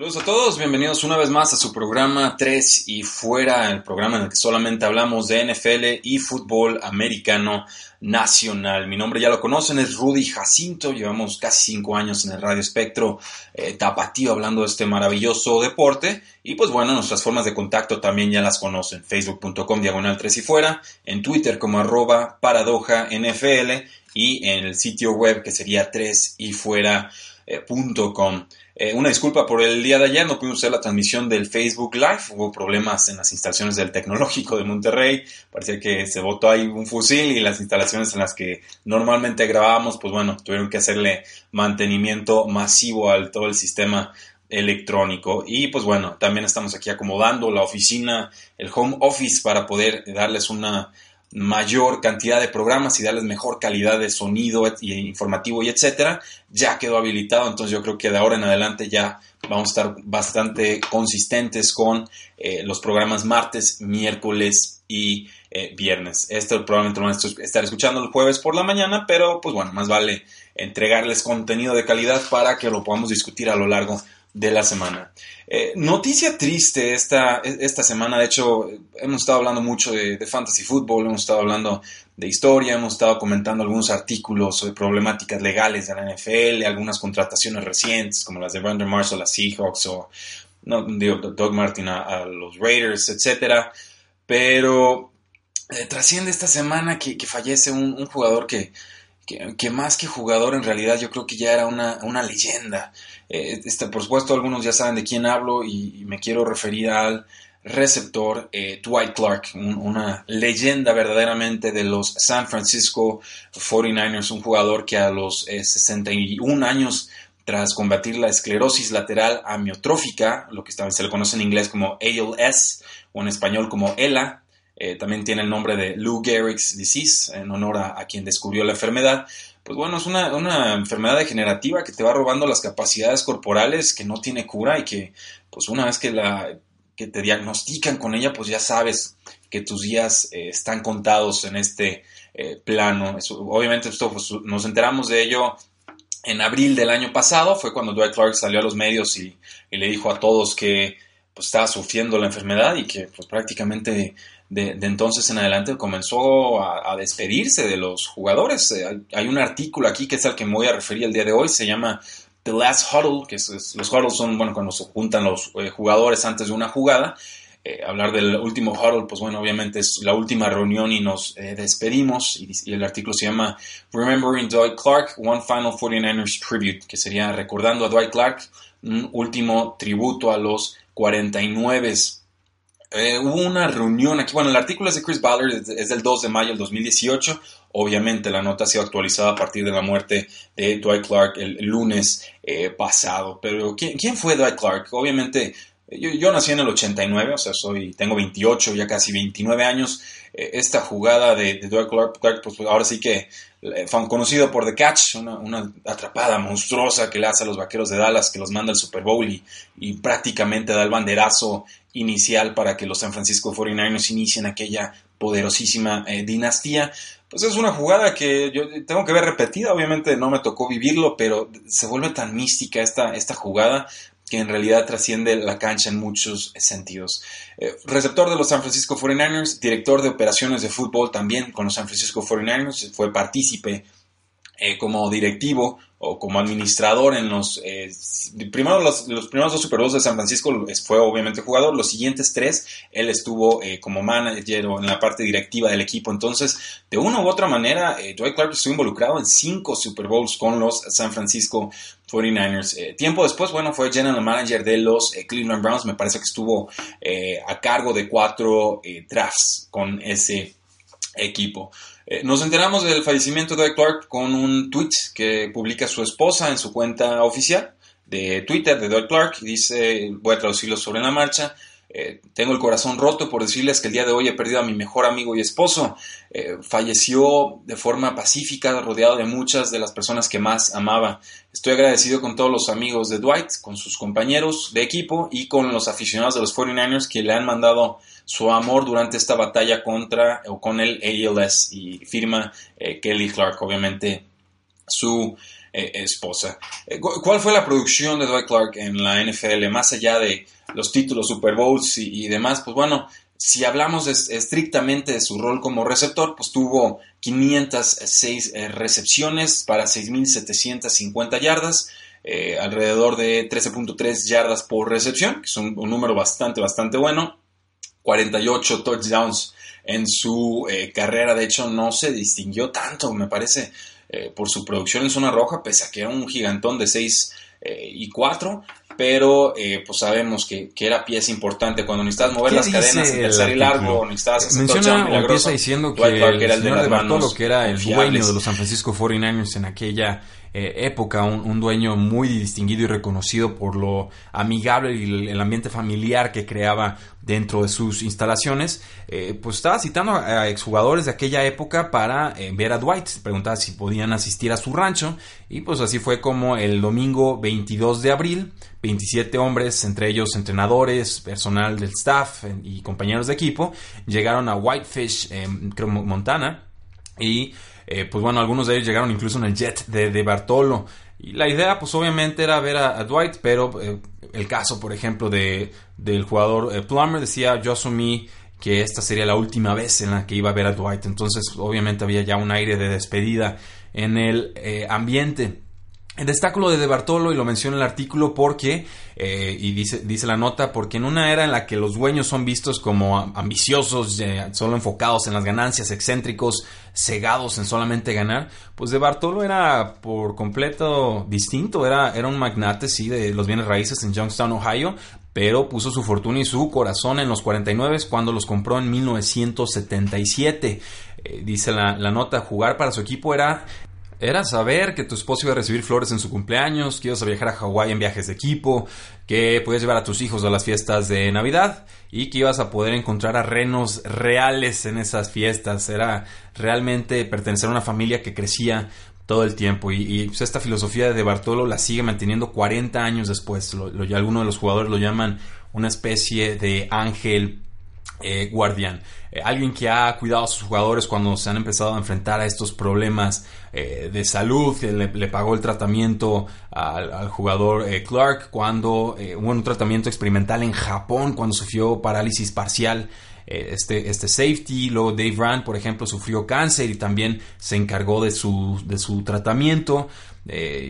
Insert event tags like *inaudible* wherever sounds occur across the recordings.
Saludos a todos, bienvenidos una vez más a su programa 3 y fuera, el programa en el que solamente hablamos de NFL y fútbol americano nacional. Mi nombre ya lo conocen, es Rudy Jacinto, llevamos casi 5 años en el Radio Espectro eh, tapatío hablando de este maravilloso deporte y pues bueno, nuestras formas de contacto también ya las conocen, facebook.com diagonal 3 y fuera, en Twitter como arroba paradoja NFL y en el sitio web que sería 3 y fuera.com. Eh, una disculpa por el día de ayer, no pudimos hacer la transmisión del Facebook Live, hubo problemas en las instalaciones del Tecnológico de Monterrey, parecía que se botó ahí un fusil y las instalaciones en las que normalmente grabábamos, pues bueno, tuvieron que hacerle mantenimiento masivo al todo el sistema electrónico. Y pues bueno, también estamos aquí acomodando la oficina, el home office para poder darles una mayor cantidad de programas y darles mejor calidad de sonido y informativo y etcétera, ya quedó habilitado. Entonces yo creo que de ahora en adelante ya vamos a estar bastante consistentes con eh, los programas martes, miércoles y eh, viernes. Esto probablemente lo van a estar escuchando el jueves por la mañana, pero pues bueno, más vale entregarles contenido de calidad para que lo podamos discutir a lo largo de la semana. Eh, noticia triste esta, esta semana, de hecho, hemos estado hablando mucho de, fantasy fútbol, hemos estado hablando de historia, hemos estado comentando algunos artículos sobre problemáticas legales de la NFL, algunas contrataciones recientes, como las de Brandon Marshall a Seahawks o no, digo, Doug Martin a, los Raiders, etcétera. Pero eh, trasciende esta semana que, fallece un, jugador que, que, más que jugador en realidad yo creo que ya era una, una leyenda. Eh, este, por supuesto, algunos ya saben de quién hablo y, me quiero referir al receptor eh, Dwight Clark, una leyenda verdaderamente de los San Francisco 49ers, un jugador que a los 61 eh, años tras combatir la esclerosis lateral amiotrófica, lo que se le conoce en inglés como ALS o en español como ELA, también tiene el nombre de Lou Gehrig's disease en honor a quien descubrió la enfermedad pues bueno, es una, enfermedad degenerativa que te va robando las capacidades corporales, que no tiene cura y que, pues una vez que, la, que te diagnostican con ella, pues ya sabes que tus días eh, están contados en este eh, plano. obviamente esto, pues, nos enteramos de ello en abril del año pasado, fue cuando Dwight Clark salió a los medios y, y le dijo a todos que pues, estaba sufriendo la enfermedad y que pues, prácticamente de, entonces en adelante comenzó a, despedirse de los jugadores. Eh, hay, un artículo aquí que es al que me voy a referir el día de hoy, se llama The Last Huddle, que es, los huddles son bueno, cuando se juntan los eh, jugadores antes de una jugada. Eh, hablar del último huddle, pues bueno, obviamente es la última reunión y nos despedimos. Y, el artículo se llama Remembering Dwight Clark, One Final 49ers Tribute, que sería recordando a Dwight Clark, un último tributo a los 49 eh, hubo una reunión aquí, bueno, el artículo es de Chris Ballard, es, del 2 de mayo del 2018. Obviamente la nota ha sido actualizada a partir de la muerte de Dwight Clark el, lunes eh, pasado. Pero ¿quién, ¿quién, fue Dwight Clark? Obviamente yo, nací en el 89, o sea, soy, tengo 28, ya casi 29 años. Eh, esta jugada de, Dwight Clark, pues ahora sí que fue conocido por The Catch, una, atrapada monstruosa que le hace a los vaqueros de Dallas, que los manda al Super Bowl y prácticamente da el banderazo inicial para que los San Francisco 49ers inicien aquella poderosísima eh, dinastía. Pues es una jugada que yo tengo que ver repetida, obviamente no me tocó vivirlo, pero se vuelve tan mística esta, esta jugada que en realidad trasciende la cancha en muchos sentidos. Eh, receptor de los San Francisco 49ers, director de operaciones de fútbol también con los San Francisco 49ers, fue partícipe eh, como directivo o como administrador en los eh, primero los, primeros dos Super Bowls de San Francisco fue obviamente jugador, los siguientes tres él estuvo eh, como manager o en la parte directiva del equipo, entonces de una u otra manera Dwight Clark estuvo involucrado en cinco Super Bowls con los San Francisco 49ers. tiempo después, bueno, fue general manager de los Cleveland Browns, me parece que estuvo a cargo de cuatro drafts con ese equipo. Eh, nos enteramos del fallecimiento de Clark con un tweet que publica su esposa en su cuenta oficial de Twitter de Dwight Clark. Dice, voy a traducirlo sobre la marcha, eh, tengo el corazón roto por decirles que el día de hoy he perdido a mi mejor amigo y esposo. Eh, falleció de forma pacífica, rodeado de muchas de las personas que más amaba. Estoy agradecido con todos los amigos de Dwight, con sus compañeros de equipo y con los aficionados de los 49ers que le han mandado su amor durante esta batalla contra o con el ALS y firma eh, Kelly Clark, obviamente su esposa. ¿Cuál fue la producción de Dwight Clark en la NFL más allá de los títulos Super Bowls y, demás, pues bueno, si hablamos estrictamente de su rol como receptor, pues tuvo 506 eh, recepciones para 6.750 yardas, eh, alrededor de 13.3 yardas por recepción, que es un, número bastante, bastante bueno. 48 touchdowns en su eh, carrera, de hecho no se distinguió tanto, me parece, por su producción en zona roja, pese a que era un gigantón de 6 y 4, pero eh, pues sabemos que, que, era pieza importante cuando necesitas mover las cadenas en tercer y largo, necesitas hacer Menciona o empieza diciendo que el, el señor de, Bartolo, que era el dueño de los San Francisco 49ers en aquella eh, época, un, dueño muy distinguido y reconocido por lo amigable y el, ambiente familiar que creaba dentro de sus instalaciones, eh, pues estaba citando a, exjugadores de aquella época para eh, ver a Dwight, preguntaba si podían asistir a su rancho y pues así fue como el domingo 22 de abril, 27 hombres, entre ellos entrenadores, personal del staff y compañeros de equipo, llegaron a Whitefish, creo Montana, y eh, pues bueno, algunos de ellos llegaron incluso en el jet de, Bartolo. Y la idea, pues obviamente era ver a, Dwight, pero eh, el caso, por ejemplo, de, del jugador eh, Plummer decía, yo asumí que esta sería la última vez en la que iba a ver a Dwight. Entonces, obviamente había ya un aire de despedida en el ambiente. Destaco lo de De Bartolo y lo menciono en el artículo porque, eh, y dice, dice la nota, porque en una era en la que los dueños son vistos como ambiciosos, solo enfocados en las ganancias, excéntricos, cegados en solamente ganar, pues De Bartolo era por completo distinto, era, era un magnate, sí, de los bienes raíces en Youngstown, Ohio, pero puso su fortuna y su corazón en los 49 cuando los compró en 1977. Eh, dice la, la, nota, jugar para su equipo era era saber que tu esposo iba a recibir flores en su cumpleaños, que ibas a viajar a Hawái en viajes de equipo, que podías llevar a tus hijos a las fiestas de Navidad y que ibas a poder encontrar a renos reales en esas fiestas. Era realmente pertenecer a una familia que crecía todo el tiempo y, pues, esta filosofía de Bartolo la sigue manteniendo 40 años después. Lo, algunos de los jugadores lo llaman una especie de ángel eh, guardián. Eh, alguien que ha cuidado a sus jugadores cuando se han empezado a enfrentar a estos problemas eh, de salud, que le, pagó el tratamiento al, jugador Clark cuando hubo un tratamiento experimental en Japón cuando sufrió parálisis parcial. Este, este safety, luego Dave Rand, por ejemplo, sufrió cáncer y también se encargó de su, de su tratamiento.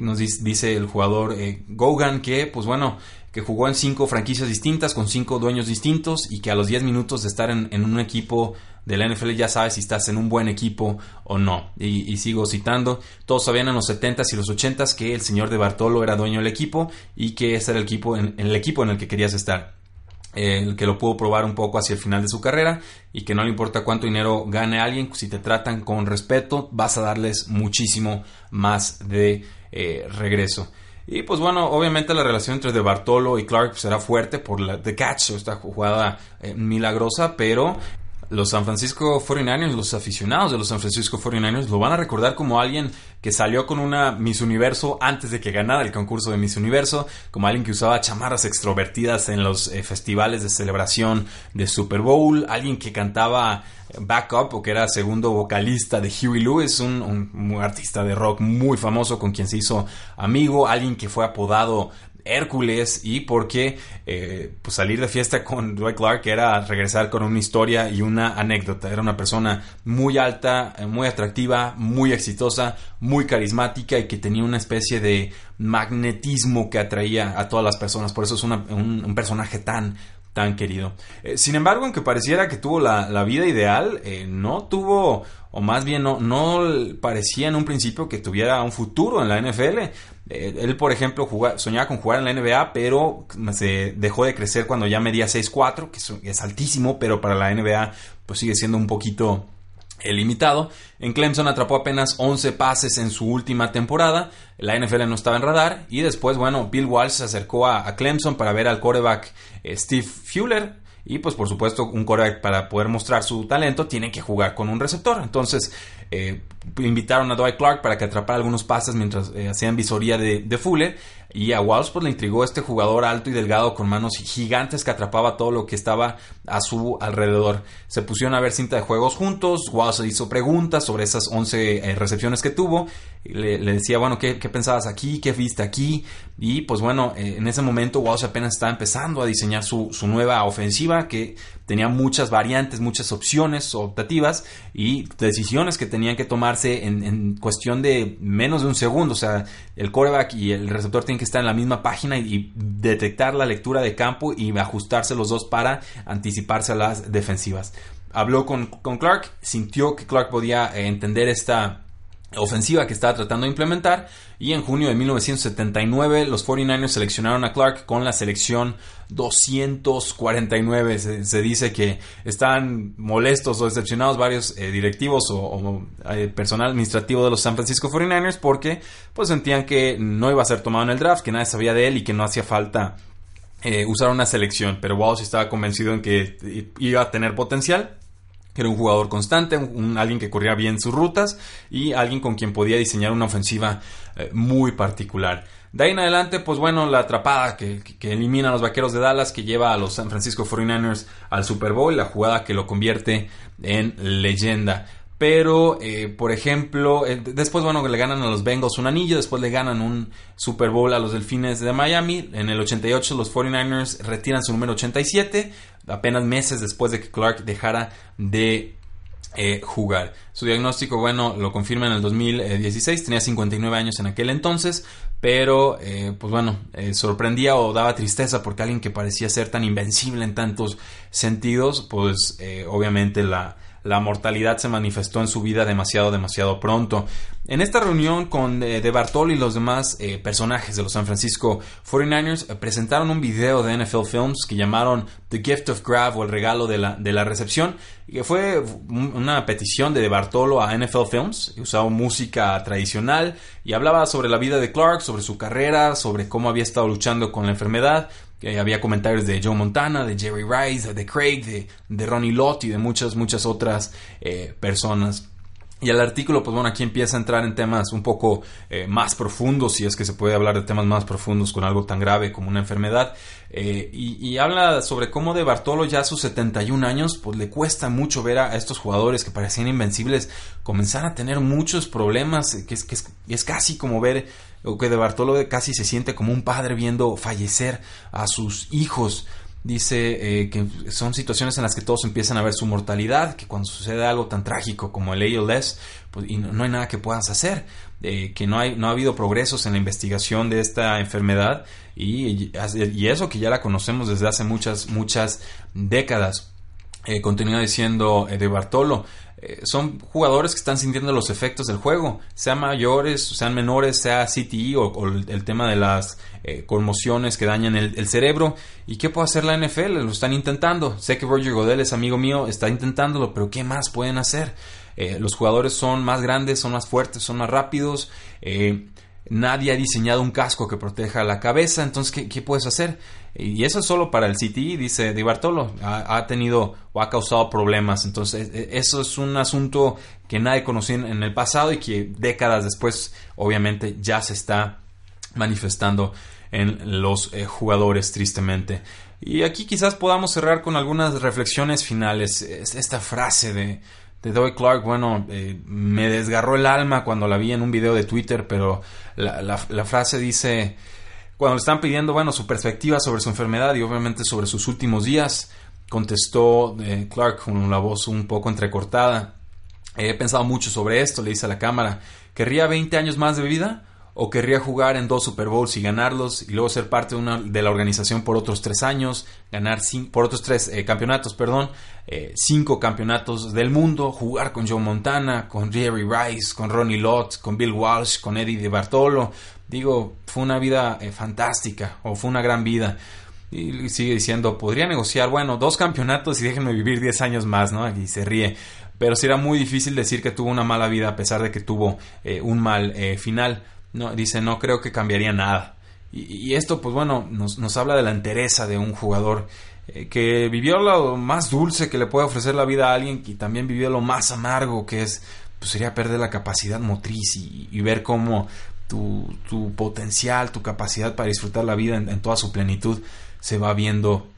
nos dice, el jugador Gogan que, pues bueno, que jugó en cinco franquicias distintas con cinco dueños distintos y que a los 10 minutos de estar en, un equipo de la NFL ya sabes si estás en un buen equipo o no. Y, sigo citando, todos sabían en los 70s y los 80s que el señor de Bartolo era dueño del equipo y que ese era el equipo en, el equipo en el que querías estar. El que lo pudo probar un poco hacia el final de su carrera y que no le importa cuánto dinero gane alguien, si te tratan con respeto vas a darles muchísimo más de eh, regreso. Y pues bueno, obviamente la relación entre De Bartolo y Clark será fuerte por la The Catch, esta jugada eh, milagrosa, pero los San Francisco 49ers, los aficionados de los San Francisco 49ers, lo van a recordar como alguien que salió con una Miss Universo antes de que ganara el concurso de Miss Universo, como alguien que usaba chamarras extrovertidas en los eh, festivales de celebración de Super Bowl, alguien que cantaba backup o que era segundo vocalista de Huey Lewis, un, un artista de rock muy famoso con quien se hizo amigo, alguien que fue apodado Hércules y porque eh, pues salir de fiesta con Dwight Clark era regresar con una historia y una anécdota. Era una persona muy alta, eh, muy atractiva, muy exitosa, muy carismática y que tenía una especie de magnetismo que atraía a todas las personas. Por eso es un, personaje tan tan querido. Eh, sin embargo, aunque pareciera que tuvo la, vida ideal, no tuvo, o más bien no, no parecía en un principio que tuviera un futuro en la NFL. Eh, él, por ejemplo, soñaba con jugar en la NBA, pero se dejó de crecer cuando ya medía 6'4, que es, altísimo, pero para la NBA pues sigue siendo un poquito limitado. En Clemson atrapó apenas 11 pases en su última temporada. La NFL no estaba en radar. Y después, bueno, Bill Walsh se acercó a, Clemson para ver al quarterback eh, Steve Fuller. Y pues por supuesto un quarterback para poder mostrar su talento tiene que jugar con un receptor. Entonces eh, invitaron a Dwight Clark para que atrapara algunos pases mientras eh, hacían visoría de, de Fuller. Y a Walsh pues, le intrigó este jugador alto y delgado con manos gigantes que atrapaba todo lo que estaba a su alrededor. Se pusieron a ver cinta de juegos juntos, Walsh hizo preguntas sobre esas 11 eh, recepciones que tuvo, le, decía, bueno, ¿qué, pensabas aquí? ¿Qué viste aquí? Y pues bueno, eh, en ese momento Walsh apenas estaba empezando a diseñar su, su nueva ofensiva que tenía muchas variantes, muchas opciones optativas y decisiones que tenían que tomarse en, cuestión de menos de un segundo. O sea, el coreback y el receptor tienen que estar en la misma página y, detectar la lectura de campo y ajustarse los dos para anticiparse a las defensivas. Habló con, con Clark, sintió que Clark podía entender esta ofensiva que estaba tratando de implementar y en junio de 1979 los 49ers seleccionaron a Clark con la selección 249 se, dice que están molestos o decepcionados varios eh, directivos o, eh, personal administrativo de los San Francisco 49ers porque pues sentían que no iba a ser tomado en el draft que nadie sabía de él y que no hacía falta eh, usar una selección. Pero Walsh estaba convencido en que iba a tener potencial era un jugador constante, un, alguien que corría bien sus rutas y alguien con quien podía diseñar una ofensiva eh, muy particular. De ahí en adelante, pues bueno, la atrapada que, elimina a los vaqueros de Dallas, que lleva a los San Francisco 49ers al Super Bowl, la jugada que lo convierte en leyenda. Pero, eh, por ejemplo, eh, después, bueno, le ganan a los Bengals un anillo, después le ganan un Super Bowl a los Delfines de Miami. En el 88 los 49ers retiran su número 87, apenas meses después de que Clark dejara de eh, jugar. Su diagnóstico, bueno, lo confirma en el 2016, tenía 59 años en aquel entonces, pero pues bueno, sorprendía o daba tristeza porque alguien que parecía ser tan invencible en tantos sentidos, pues obviamente la la mortalidad se manifestó en su vida demasiado, demasiado pronto. En esta reunión con eh, De Bartol y los demás eh, personajes de los San Francisco 49ers eh, presentaron un video de NFL Films que llamaron The Gift of Grab o el regalo de la, de la recepción, que fue una petición de De Bartolo a NFL Films, usaba música tradicional y hablaba sobre la vida de Clark, sobre su carrera, sobre cómo había estado luchando con la enfermedad había comentarios de Joe Montana, de Jerry Rice, de Craig, de, de Ronnie Lott y de muchas, muchas otras eh, personas. Y el artículo, pues bueno, aquí empieza a entrar en temas un poco eh, más profundos, si es que se puede hablar de temas más profundos con algo tan grave como una enfermedad. Eh, y, habla sobre cómo de Bartolo ya a sus 71 años, pues le cuesta mucho ver a, estos jugadores que parecían invencibles comenzar a tener muchos problemas, que es, que es, es casi como ver o que de Bartolo casi se siente como un padre viendo fallecer a sus hijos. Dice eh, que son situaciones en las que todos empiezan a ver su mortalidad, que cuando sucede algo tan trágico como el ALS, pues, y no, hay nada que puedas hacer, eh, que no, hay, no ha habido progresos en la investigación de esta enfermedad y, y eso que ya la conocemos desde hace muchas, muchas décadas. Eh, continúa diciendo de Bartolo, eh, son jugadores que están sintiendo los efectos del juego, sean mayores, sean menores, sea CTE o, el, tema de las eh, conmociones que dañan el, cerebro. ¿Y qué puede hacer la NFL? Lo están intentando. Sé que Roger Godel es amigo mío, está intentándolo, pero ¿qué más pueden hacer? Eh, los jugadores son más grandes, son más fuertes, son más rápidos. nadie ha diseñado un casco que proteja la cabeza, entonces ¿qué, puedes hacer? Y eso es solo para el CTI, dice Di Bartolo. Ha, tenido o ha causado problemas. Entonces, e, e, eso es un asunto que nadie conocía en el pasado y que décadas después, obviamente, ya se está manifestando en los eh, jugadores, tristemente. Y aquí quizás podamos cerrar con algunas reflexiones finales. Esta frase de, de Doy Clark, bueno, eh, me desgarró el alma cuando la vi en un video de Twitter, pero la frase dice cuando le están pidiendo, bueno, su perspectiva sobre su enfermedad y obviamente sobre sus últimos días, contestó eh, Clark con la voz un poco entrecortada. He pensado mucho sobre esto, le dice a la cámara. ¿Querría 20 años más de vida? ¿O querría jugar en dos Super Bowls y ganarlos y luego ser parte de, una, de la organización por otros tres años, ganar por otros tres eh, campeonatos, perdón, eh, cinco campeonatos del mundo, jugar con Joe Montana, con Jerry Rice, con Ronnie Lott, con Bill Walsh, con Eddie De Bartolo, Digo, fue una vida eh, fantástica o fue una gran vida. Y sigue diciendo, podría negociar, bueno, dos campeonatos y déjenme vivir 10 años más, ¿no? Y se ríe. pero sí era muy difícil decir que tuvo una mala vida a pesar de que tuvo eh, un mal eh, final. No, dice, no creo que cambiaría nada. Y, esto, pues bueno, nos, nos, habla de la entereza de un jugador que vivió lo más dulce que le puede ofrecer la vida a alguien y también vivió lo más amargo que es, pues sería perder la capacidad motriz y, ver cómo tu, tu, potencial, tu capacidad para disfrutar la vida en, toda su plenitud se va viendo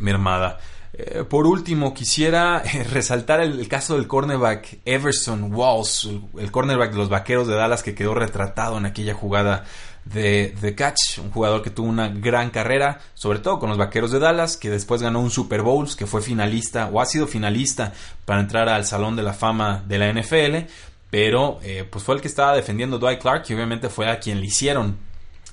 mermada. Eh, por último, quisiera eh, *laughs* resaltar el, caso del cornerback Everson Walls, el, cornerback de los Vaqueros de Dallas que quedó retratado en aquella jugada de, de, catch, un jugador que tuvo una gran carrera, sobre todo con los Vaqueros de Dallas, que después ganó un Super Bowl, que fue finalista o ha sido finalista para entrar al Salón de la Fama de la NFL, pero eh, pues fue el que estaba defendiendo Dwight Clark y obviamente fue a quien le hicieron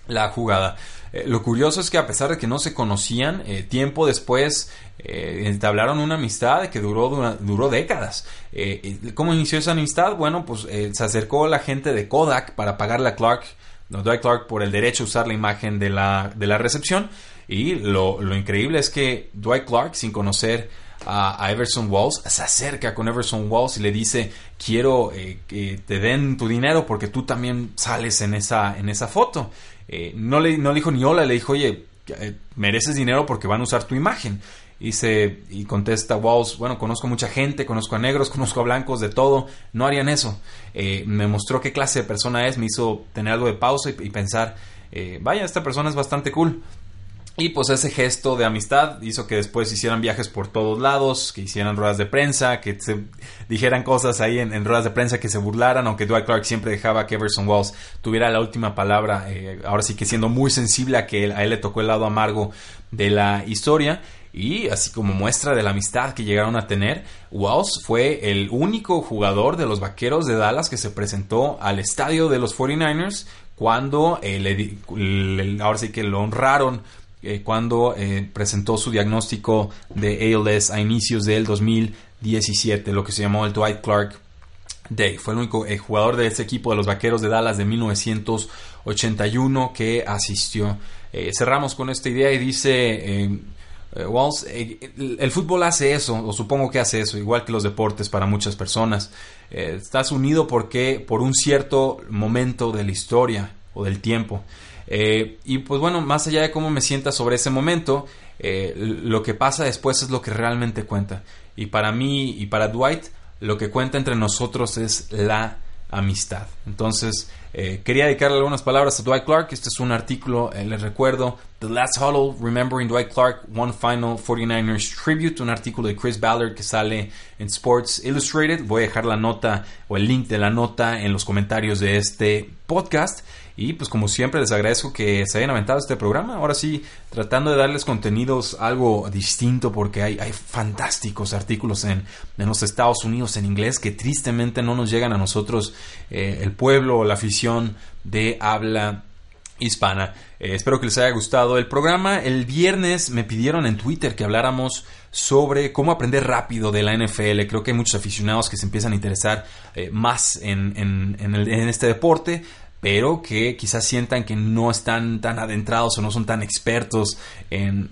la jugada. Eh, lo curioso es que a pesar de que no se conocían, eh, tiempo después entablaron una amistad que duró, duró décadas. ¿Cómo inició esa amistad? Bueno, pues se acercó la gente de Kodak para pagarle a Clark, Dwight Clark, por el derecho a usar la imagen de la, de la recepción. Y lo, lo increíble es que Dwight Clark, sin conocer a, Everson Walls, se acerca con Everson Walls y le dice, quiero que te den tu dinero porque tú también sales en esa, en esa foto. Eh, no, le, no dijo ni hola, le dijo, oye, eh, mereces dinero porque van a usar tu imagen. Y, se, y contesta Walls, bueno, conozco mucha gente, conozco a negros, *laughs* conozco a blancos, de todo, no harían eso. Eh, me mostró qué clase de persona es, me hizo tener algo de pausa y, pensar, vaya, esta persona es bastante cool. Y pues ese gesto de amistad hizo que después hicieran viajes por todos lados, que hicieran ruedas de prensa, que se dijeran cosas ahí en, ruedas de prensa que se burlaran, aunque Dwight Clark siempre dejaba que Everson Walls tuviera la última palabra, eh, ahora sí que siendo muy sensible a que a él le tocó el lado amargo de la historia. Y así como muestra de la amistad que llegaron a tener, Walls fue el único jugador de los Vaqueros de Dallas que se presentó al estadio de los 49ers cuando eh, le, ahora sí que lo honraron eh, cuando eh, presentó su diagnóstico de ALS a inicios del 2017, lo que se llamó el Dwight Clark Day. Fue el único eh, jugador de ese equipo de los Vaqueros de Dallas de 1981 que asistió. cerramos con esta idea y dice... Walls, el, fútbol hace eso, o supongo que hace eso, igual que los deportes para muchas personas. estás unido porque por un cierto momento de la historia o del tiempo. Eh, y pues bueno, más allá de cómo me sienta sobre ese momento, eh, lo que pasa después es lo que realmente cuenta. Y para mí y para Dwight, lo que cuenta entre nosotros es la amistad. Entonces, eh, quería dedicarle algunas palabras a Dwight Clark. Este es un artículo, les recuerdo, The Last Huddle, Remembering Dwight Clark, One Final 49ers Tribute, un artículo de Chris Ballard que sale en Sports Illustrated. Voy a dejar la nota o el link de la nota en los comentarios de este podcast. Y pues como siempre les agradezco que se hayan aventado este programa. Ahora sí, tratando de darles contenidos algo distinto porque hay, hay fantásticos artículos en, en, los Estados Unidos en inglés que tristemente no nos llegan a nosotros, eh, el pueblo o la afición de habla hispana. Eh, espero que les haya gustado el programa. El viernes me pidieron en Twitter que habláramos sobre cómo aprender rápido de la NFL. Creo que hay muchos aficionados que se empiezan a interesar eh, más en, en, en, este deporte pero que quizás sientan que no están tan adentrados o no son tan expertos en,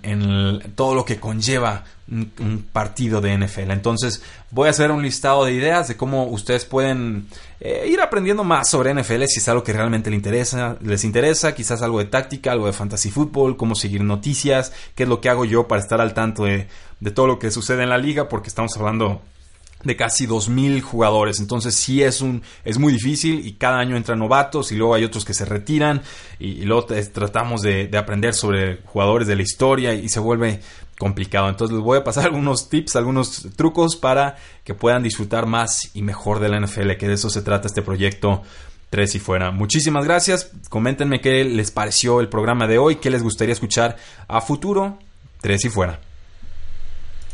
todo lo que conlleva un, partido de NFL. Entonces voy a hacer un listado de ideas de cómo ustedes pueden eh, ir aprendiendo más sobre NFL si es algo que realmente les interesa, les interesa, quizás algo de táctica, algo de fantasy fútbol, cómo seguir noticias, qué es lo que hago yo para estar al tanto de, de todo lo que sucede en la liga, porque estamos hablando de casi 2.000 jugadores. Entonces sí es, un, es muy difícil y cada año entran novatos y luego hay otros que se retiran y, luego tratamos de, aprender sobre jugadores de la historia y se vuelve complicado. Entonces les voy a pasar *laughs* algunos tips, algunos trucos para que puedan disfrutar más y mejor de la NFL, que de eso se trata este proyecto 3 y fuera. Muchísimas gracias. Coméntenme qué les pareció el programa de hoy, qué les gustaría escuchar a futuro. 3 y fuera.